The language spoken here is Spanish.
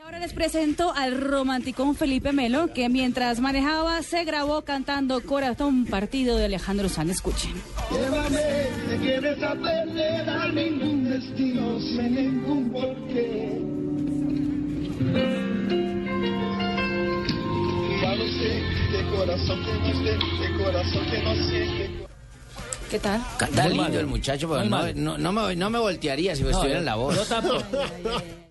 Y ahora les presento al romanticón Felipe Melo, que mientras manejaba se grabó cantando Corazón Partido de Alejandro Sanz. Escuchen. Llévame, te quieres saber dar ningún destino sin ningún porqué. Ya lo sé, de corazón que no esté, de corazón que no siente. ¿Qué tal? Canta lindo el muchacho, pero no, no, no me, no me voltearía si estuviera en la voz. Yo tampoco.